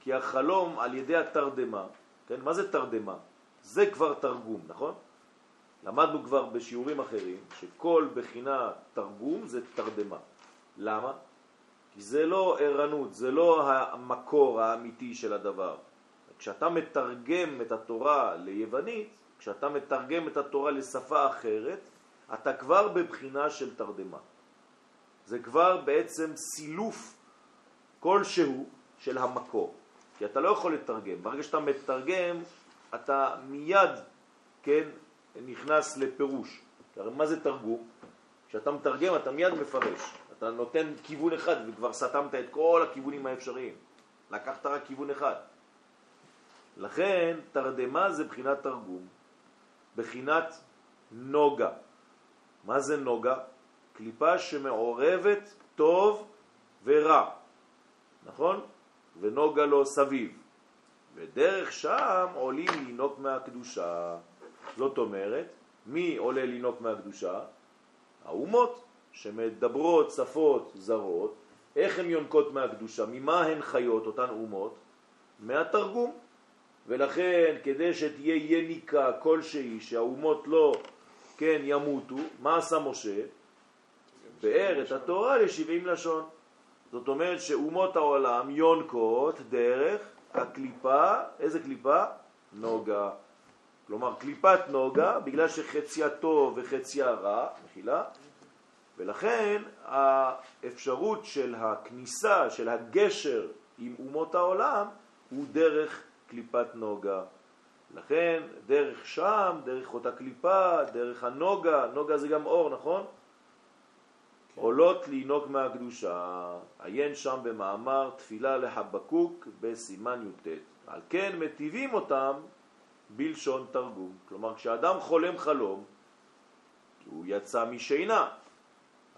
כי החלום על ידי התרדמה, כן? מה זה תרדמה? זה כבר תרגום, נכון? למדנו כבר בשיעורים אחרים שכל בחינה תרגום זה תרדמה. למה? כי זה לא ערנות, זה לא המקור האמיתי של הדבר. כשאתה מתרגם את התורה ליוונית, כשאתה מתרגם את התורה לשפה אחרת, אתה כבר בבחינה של תרדמה. זה כבר בעצם סילוף כלשהו של המקור. כי אתה לא יכול לתרגם. ברגע שאתה מתרגם, אתה מיד, כן, נכנס לפירוש. הרי מה זה תרגום? כשאתה מתרגם אתה מיד מפרש. אתה נותן כיוון אחד וכבר סתמת את כל הכיוונים האפשריים. לקחת רק כיוון אחד. לכן תרדמה זה בחינת תרגום, בחינת נוגה. מה זה נוגה? קליפה שמעורבת טוב ורע, נכון? ונוגה לו סביב. ודרך שם עולים לינוק מהקדושה. זאת אומרת, מי עולה לינוק מהקדושה? האומות שמדברות שפות זרות, איך הן יונקות מהקדושה? ממה הן חיות, אותן אומות? מהתרגום. ולכן, כדי שתהיה יניקה כלשהי, שהאומות לא, כן, ימותו, מה עשה משה? באר את התורה ל-70 לשון. זאת אומרת שאומות העולם יונקות דרך הקליפה, איזה קליפה? נוגה. כלומר, קליפת נוגה, בגלל שחציה טוב וחציה רע, מחילה, ולכן האפשרות של הכניסה, של הגשר עם אומות העולם, הוא דרך קליפת נוגה. לכן, דרך שם, דרך אותה קליפה, דרך הנוגה, נוגה זה גם אור, נכון? עולות לינוק מהקדושה, עיין שם במאמר תפילה לחבקוק בסימן י"ט. על כן מטיבים אותם בלשון תרגום. כלומר, כשאדם חולם חלום, הוא יצא משינה.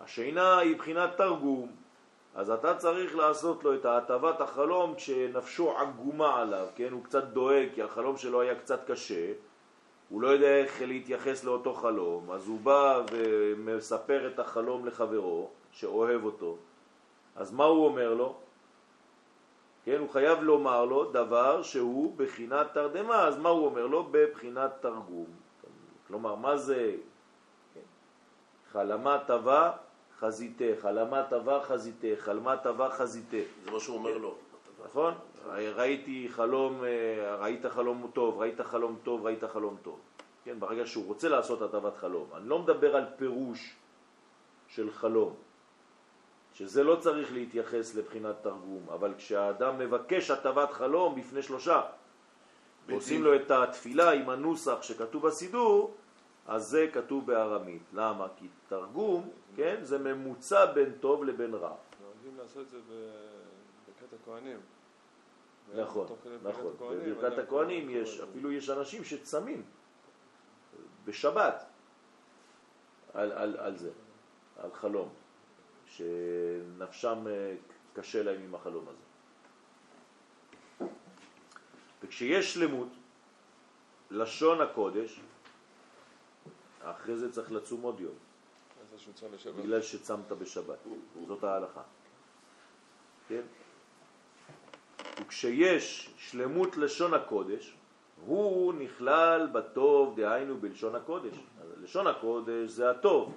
השינה היא בחינת תרגום, אז אתה צריך לעשות לו את ההטבת החלום כשנפשו עגומה עליו, כן? הוא קצת דואג כי החלום שלו היה קצת קשה, הוא לא יודע איך להתייחס לאותו חלום, אז הוא בא ומספר את החלום לחברו שאוהב אותו. אז מה הוא אומר לו? כן, הוא חייב לומר לו דבר שהוא בחינת תרדמה, אז מה הוא אומר לו? בבחינת תרגום. כלומר, מה זה כן? חלמה טבע חזיתה, חלמה טבע חזיתה, חלמה טבע חזיתה. זה מה שהוא אומר לו. נכון? ראיתי חלום, אה, ראית חלום טוב, ראית חלום טוב, ראית חלום טוב. כן, ברגע שהוא רוצה לעשות הטבת חלום. אני לא מדבר על פירוש של חלום, שזה לא צריך להתייחס לבחינת תרגום, אבל כשהאדם מבקש הטבת חלום בפני שלושה, ועושים לו את התפילה עם הנוסח שכתוב בסידור, אז זה כתוב בארמית. למה? כי תרגום, כן, זה ממוצע בין טוב לבין רע. נוהגים לעשות את זה בברכת הכהנים. נכון, נכון. בברכת הכהנים יש, אפילו יש אנשים שצמים בשבת על, על, על זה, על חלום, שנפשם אה, קשה להם עם החלום הזה. וכשיש שלמות, לשון הקודש, אחרי זה צריך לצום עוד יום. בגלל שצמת בשבת. זאת ההלכה. כן? וכשיש שלמות לשון הקודש, הוא נכלל בטוב, דהיינו בלשון הקודש. לשון הקודש זה הטוב,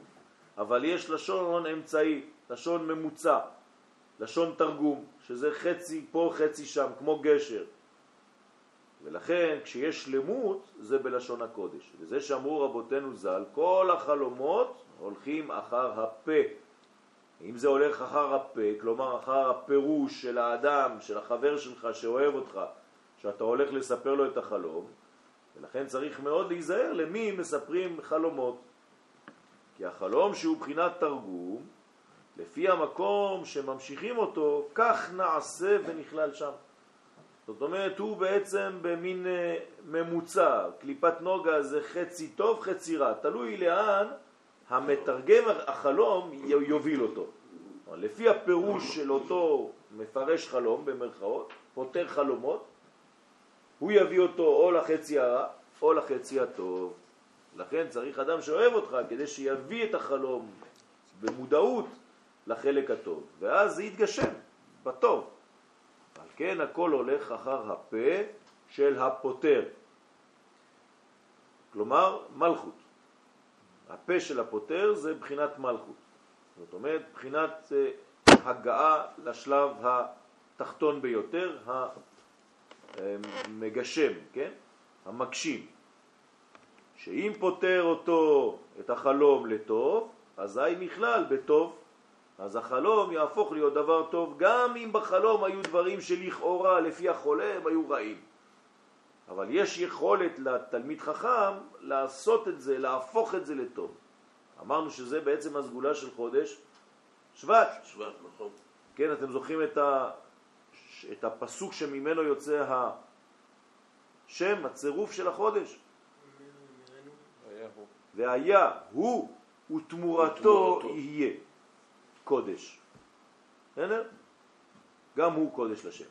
אבל יש לשון אמצעי, לשון ממוצע, לשון תרגום, שזה חצי פה, חצי שם, כמו גשר. ולכן כשיש שלמות זה בלשון הקודש. וזה שאמרו רבותינו ז"ל, כל החלומות הולכים אחר הפה. אם זה הולך אחר הפה, כלומר אחר הפירוש של האדם, של החבר שלך שאוהב אותך, שאתה הולך לספר לו את החלום, ולכן צריך מאוד להיזהר למי מספרים חלומות. כי החלום שהוא בחינת תרגום, לפי המקום שממשיכים אותו, כך נעשה ונכלל שם. זאת אומרת, הוא בעצם במין אה, ממוצע, קליפת נוגה זה חצי טוב, חצי רע, תלוי לאן המתרגם החלום יוביל אותו. לפי הפירוש של אותו מפרש חלום, במרכאות, פותר חלומות, הוא יביא אותו או לחצי הרע או לחצי הטוב. לכן צריך אדם שאוהב אותך כדי שיביא את החלום במודעות לחלק הטוב, ואז זה יתגשם בטוב. כן הכל הולך אחר הפה של הפותר, כלומר מלכות. הפה של הפותר זה בחינת מלכות. זאת אומרת, בחינת אה, הגעה לשלב התחתון ביותר, המגשם, כן? המגשים. שאם פותר אותו, את החלום לטוב, אזי נכלל בטוב. אז החלום יהפוך להיות דבר טוב, גם אם בחלום היו דברים שלכאורה לפי החולם היו רעים. אבל יש יכולת לתלמיד חכם לעשות את זה, להפוך את זה לטוב. אמרנו שזה בעצם הסגולה של חודש שבט. שבט, נכון. כן, אתם זוכרים את, ה... את הפסוק שממנו יוצא השם, הצירוף של החודש? והיה הוא ותמורתו יהיה קודש. בסדר? גם הוא קודש לשם.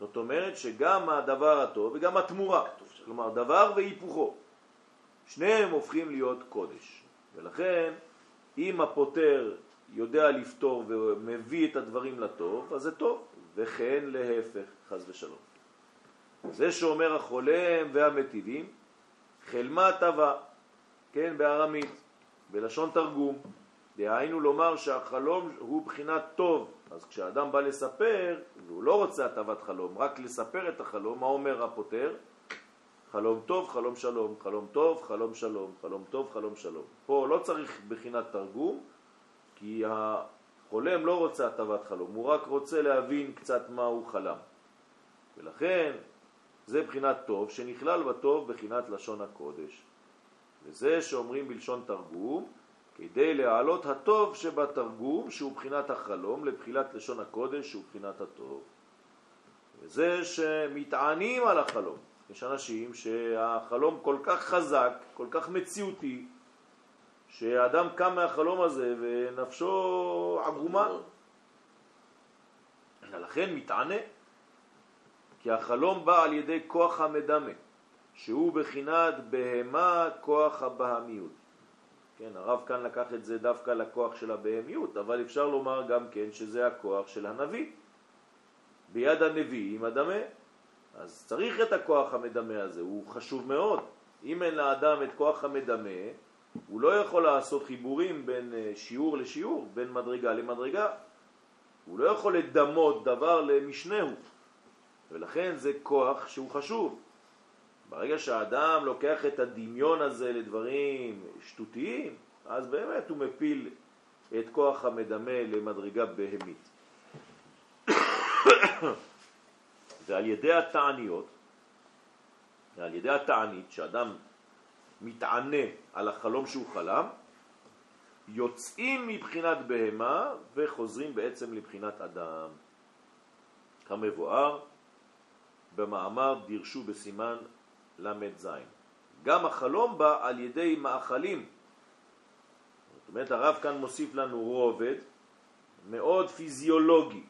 זאת אומרת שגם הדבר הטוב וגם התמורה, כלומר דבר והיפוכו, שניהם הופכים להיות קודש. ולכן אם הפותר יודע לפתור ומביא את הדברים לטוב, אז זה טוב, וכן להפך, חז ושלום. זה שאומר החולם והמטיבים, חלמה טבע, כן, בארמית, בלשון תרגום, דהיינו לומר שהחלום הוא בחינת טוב, אז כשאדם בא לספר, והוא לא רוצה הטבת חלום, רק לספר את החלום, מה אומר הפותר? חלום טוב, חלום שלום, חלום טוב, חלום שלום, חלום טוב, חלום שלום. פה לא צריך בחינת תרגום, כי החולם לא רוצה הטבת חלום, הוא רק רוצה להבין קצת מה הוא חלם. ולכן זה בחינת טוב שנכלל בטוב בחינת לשון הקודש. וזה שאומרים בלשון תרגום, כדי להעלות הטוב שבתרגום, שהוא בחינת החלום, לבחינת לשון הקודש, שהוא בחינת הטוב. וזה שמתענים על החלום. יש אנשים שהחלום כל כך חזק, כל כך מציאותי, שהאדם קם מהחלום הזה ונפשו עגומה. לכן מתענה, כי החלום בא על ידי כוח המדמה, שהוא בחינת בהמה כוח הבהמיות. כן, הרב כאן לקח את זה דווקא לכוח של הבהמיות, אבל אפשר לומר גם כן שזה הכוח של הנביא. ביד הנביא עם הדמה. אז צריך את הכוח המדמה הזה, הוא חשוב מאוד. אם אין לאדם את כוח המדמה, הוא לא יכול לעשות חיבורים בין אה, שיעור לשיעור, בין מדרגה למדרגה. הוא לא יכול לדמות דבר למשנהו, ולכן זה כוח שהוא חשוב. ברגע שהאדם לוקח את הדמיון הזה לדברים שטותיים, אז באמת הוא מפיל את כוח המדמה למדרגה בהמית. *coughs* ועל ידי התעניות, ועל ידי התענית, שאדם מתענה על החלום שהוא חלם, יוצאים מבחינת בהמה וחוזרים בעצם לבחינת אדם. כמבואר במאמר דירשו בסימן ל"ז. גם החלום בא על ידי מאכלים. זאת אומרת, הרב כאן מוסיף לנו רובד מאוד פיזיולוגי.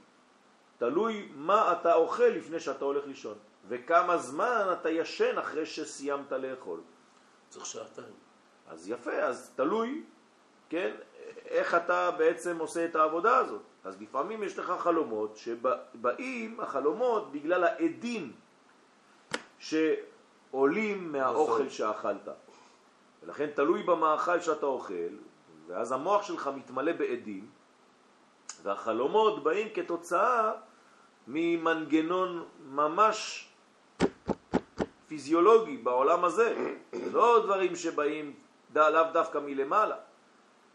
תלוי מה אתה אוכל לפני שאתה הולך לישון, וכמה זמן אתה ישן אחרי שסיימת לאכול. צריך שעתיים. אז יפה, אז תלוי, כן, איך אתה בעצם עושה את העבודה הזאת. אז לפעמים יש לך חלומות שבאים החלומות בגלל העדים שעולים מהאוכל נכון. שאכלת. ולכן תלוי במאכל שאתה אוכל, ואז המוח שלך מתמלא בעדים, והחלומות באים כתוצאה ממנגנון ממש פיזיולוגי בעולם הזה, זה לא דברים שבאים לאו דווקא מלמעלה.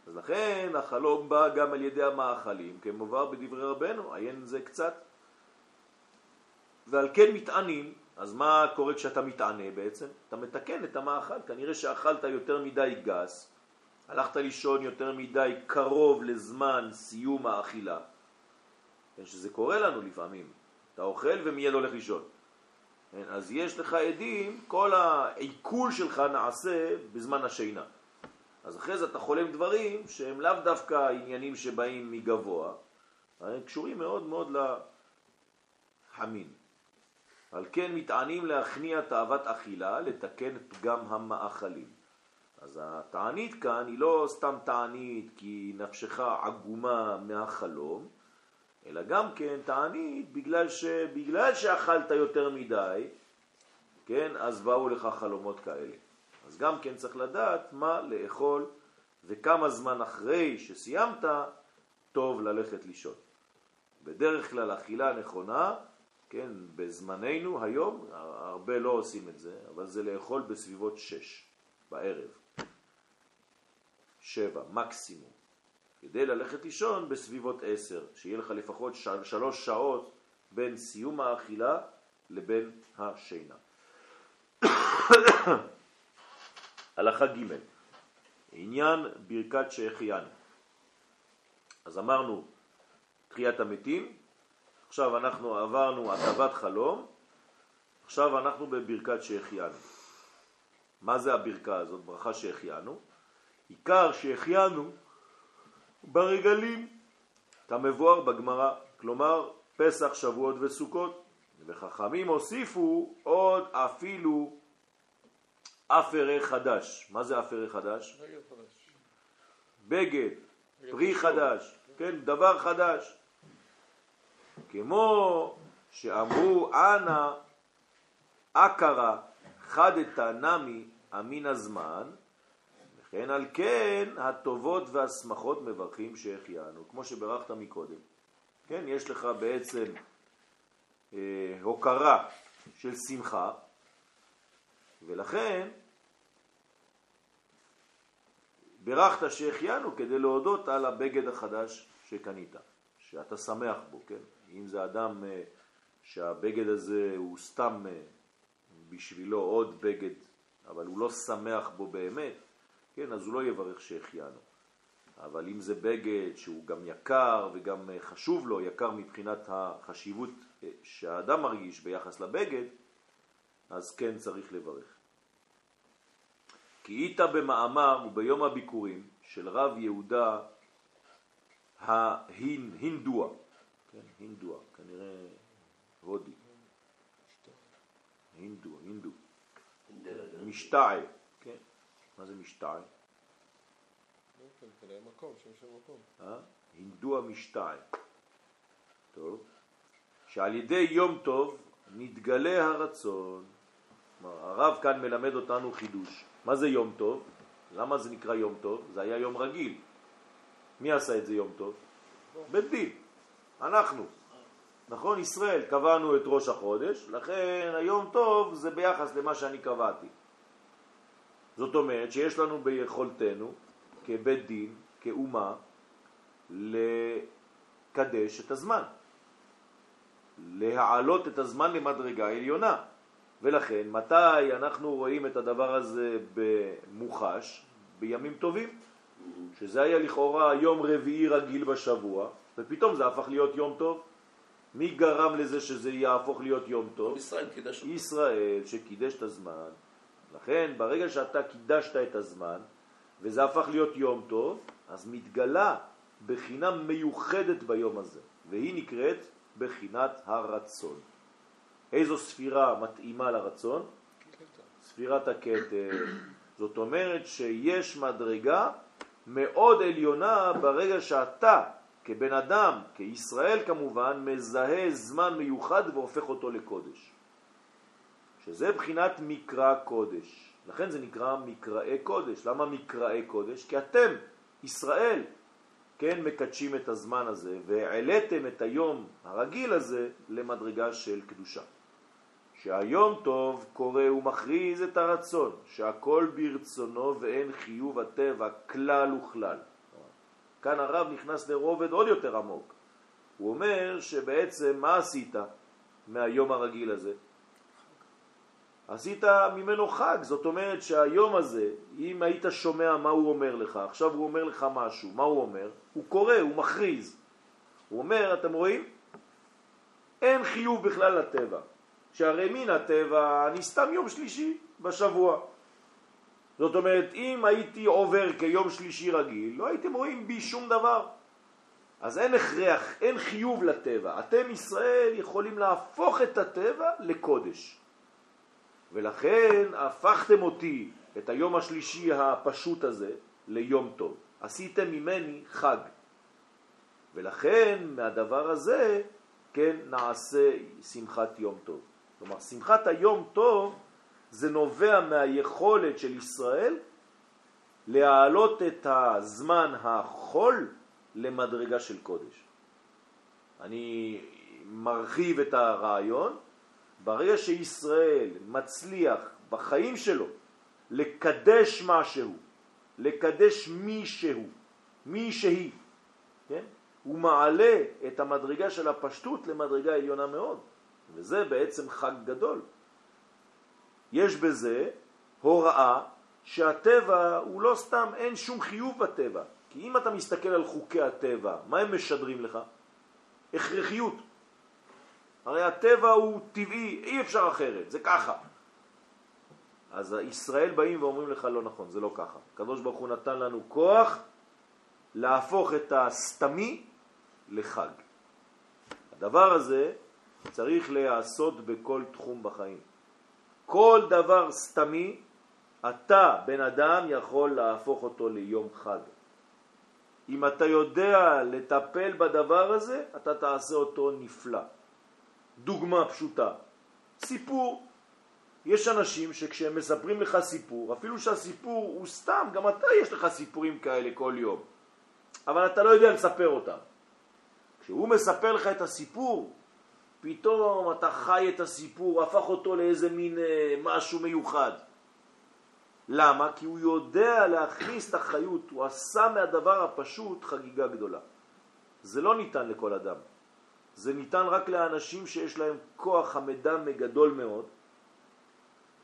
אז לכן החלום בא גם על ידי המאכלים, כמובן בדברי רבנו, עיין זה קצת. ועל כן מתענים אז מה קורה כשאתה מתענה בעצם? אתה מתקן את המאכל, כנראה שאכלת יותר מדי גס, הלכת לישון יותר מדי קרוב לזמן סיום האכילה, כן, שזה קורה לנו לפעמים, אתה אוכל ומיד הולך לישון. כן, אז יש לך עדים, כל העיכול שלך נעשה בזמן השינה. אז אחרי זה אתה חולם דברים שהם לאו דווקא עניינים שבאים מגבוה, הם קשורים מאוד מאוד לחמין. על כן מתענים להכניע תאוות אכילה, לתקן פגם המאכלים. אז התענית כאן היא לא סתם תענית כי נפשך עגומה מהחלום, אלא גם כן תענית בגלל, ש... בגלל שאכלת יותר מדי, כן, אז באו לך חלומות כאלה. אז גם כן צריך לדעת מה לאכול וכמה זמן אחרי שסיימת טוב ללכת לישון. בדרך כלל אכילה נכונה, כן, בזמננו היום, הרבה לא עושים את זה, אבל זה לאכול בסביבות שש בערב. שבע, מקסימום. כדי ללכת לישון בסביבות עשר, שיהיה לך לפחות של, שלוש שעות בין סיום האכילה לבין השינה. *coughs* הלכה ג' עניין ברכת שהחיינו. אז אמרנו תחיית המתים, עכשיו אנחנו עברנו הטבת חלום, עכשיו אנחנו בברכת שהחיינו. מה זה הברכה הזאת, ברכה שהחיינו? עיקר שהחיינו ברגלים, כמבואר בגמרא, כלומר פסח, שבועות וסוכות, וחכמים הוסיפו עוד אפילו אפרה חדש. מה זה אפרה חדש? בגד, פרי חדש, כן, דבר חדש. כמו שאמרו אנא אקרה חדתה נמי אמין הזמן, וכן על כן הטובות והשמחות מברכים שהחיינו, כמו שברכת מקודם. כן, יש לך בעצם אה, הוקרה של שמחה, ולכן ברכת שהחיינו כדי להודות על הבגד החדש שקנית, שאתה שמח בו, כן? אם זה אדם אה, שהבגד הזה הוא סתם אה, בשבילו עוד בגד, אבל הוא לא שמח בו באמת, כן, אז הוא לא יברך שהחיינו. אבל אם זה בגד שהוא גם יקר וגם אה, חשוב לו, יקר מבחינת החשיבות שהאדם מרגיש ביחס לבגד, אז כן צריך לברך. כי איתה במאמר וביום הביקורים של רב יהודה ההינדוע, כן, הינדוע, כנראה הודי, הינדו, הינדו, משתעה, כן, מה זה משתעה? אה? הינדוע משתעה, טוב, שעל ידי יום טוב נתגלה הרצון, כלומר הרב כאן מלמד אותנו חידוש, מה זה יום טוב? למה זה נקרא יום טוב? זה היה יום רגיל. מי עשה את זה יום טוב? בית דין. אנחנו. נכון? ישראל, קבענו את ראש החודש, לכן היום טוב זה ביחס למה שאני קבעתי. זאת אומרת שיש לנו ביכולתנו, כבית דין, כאומה, לקדש את הזמן. להעלות את הזמן למדרגה עליונה. ולכן, מתי אנחנו רואים את הדבר הזה במוחש? בימים טובים. שזה היה לכאורה יום רביעי רגיל בשבוע, ופתאום זה הפך להיות יום טוב. מי גרם לזה שזה יהפוך להיות יום טוב? ישראל קידש אותו. ישראל שקידש את הזמן. לכן, ברגע שאתה קידשת את הזמן, וזה הפך להיות יום טוב, אז מתגלה בחינה מיוחדת ביום הזה, והיא נקראת בחינת הרצון. איזו ספירה מתאימה לרצון? ספירת הכתר. זאת אומרת שיש מדרגה מאוד עליונה ברגע שאתה כבן אדם, כישראל כמובן, מזהה זמן מיוחד והופך אותו לקודש. שזה בחינת מקרא קודש. לכן זה נקרא מקראי קודש. למה מקראי קודש? כי אתם, ישראל, כן, מקדשים את הזמן הזה והעליתם את היום הרגיל הזה למדרגה של קדושה. שהיום טוב קורא ומכריז את הרצון, שהכל ברצונו ואין חיוב הטבע כלל וכלל. כאן הרב נכנס לרובד עוד יותר עמוק. הוא אומר שבעצם מה עשית מהיום הרגיל הזה? עשית ממנו חג, זאת אומרת שהיום הזה, אם היית שומע מה הוא אומר לך, עכשיו הוא אומר לך משהו, מה הוא אומר? הוא קורא, הוא מכריז. הוא אומר, אתם רואים? אין חיוב בכלל לטבע. שהרי מן הטבע, אני סתם יום שלישי בשבוע. זאת אומרת, אם הייתי עובר כיום שלישי רגיל, לא הייתם רואים בי שום דבר. אז אין הכרח, אין חיוב לטבע. אתם ישראל יכולים להפוך את הטבע לקודש. ולכן הפכתם אותי, את היום השלישי הפשוט הזה, ליום טוב. עשיתם ממני חג. ולכן מהדבר הזה, כן, נעשה שמחת יום טוב. כלומר, שמחת היום טוב זה נובע מהיכולת של ישראל להעלות את הזמן החול למדרגה של קודש. אני מרחיב את הרעיון, ברגע שישראל מצליח בחיים שלו לקדש משהו, לקדש מישהו, מי שהיא, כן? הוא מעלה את המדרגה של הפשטות למדרגה עליונה מאוד, וזה בעצם חג גדול. יש בזה הוראה שהטבע הוא לא סתם, אין שום חיוב בטבע. כי אם אתה מסתכל על חוקי הטבע, מה הם משדרים לך? הכרחיות. הרי הטבע הוא טבעי, אי אפשר אחרת, זה ככה. אז ישראל באים ואומרים לך לא נכון, זה לא ככה. הקדוש ברוך הוא נתן לנו כוח להפוך את הסתמי לחג. הדבר הזה צריך להיעשות בכל תחום בחיים. כל דבר סתמי, אתה, בן אדם, יכול להפוך אותו ליום חג. אם אתה יודע לטפל בדבר הזה, אתה תעשה אותו נפלא. דוגמה פשוטה, סיפור. יש אנשים שכשהם מספרים לך סיפור, אפילו שהסיפור הוא סתם, גם אתה יש לך סיפורים כאלה כל יום, אבל אתה לא יודע לספר אותם. כשהוא מספר לך את הסיפור, פתאום אתה חי את הסיפור, הפך אותו לאיזה מין אה, משהו מיוחד. למה? כי הוא יודע להכניס את החיות, הוא עשה מהדבר הפשוט חגיגה גדולה. זה לא ניתן לכל אדם. זה ניתן רק לאנשים שיש להם כוח המדע מגדול מאוד,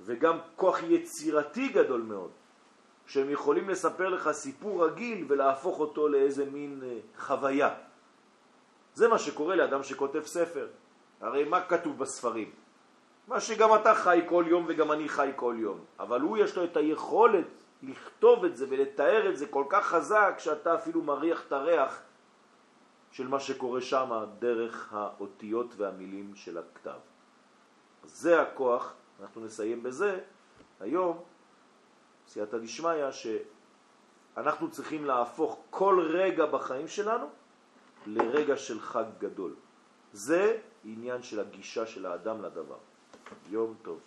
וגם כוח יצירתי גדול מאוד, שהם יכולים לספר לך סיפור רגיל ולהפוך אותו לאיזה מין אה, חוויה. זה מה שקורה לאדם שכותב ספר. הרי מה כתוב בספרים? מה שגם אתה חי כל יום וגם אני חי כל יום. אבל הוא יש לו את היכולת לכתוב את זה ולתאר את זה כל כך חזק שאתה אפילו מריח את הריח של מה שקורה שם דרך האותיות והמילים של הכתב. זה הכוח, אנחנו נסיים בזה היום, סייעתא דשמיא, שאנחנו צריכים להפוך כל רגע בחיים שלנו לרגע של חג גדול. זה עניין של הגישה של האדם לדבר. יום טוב.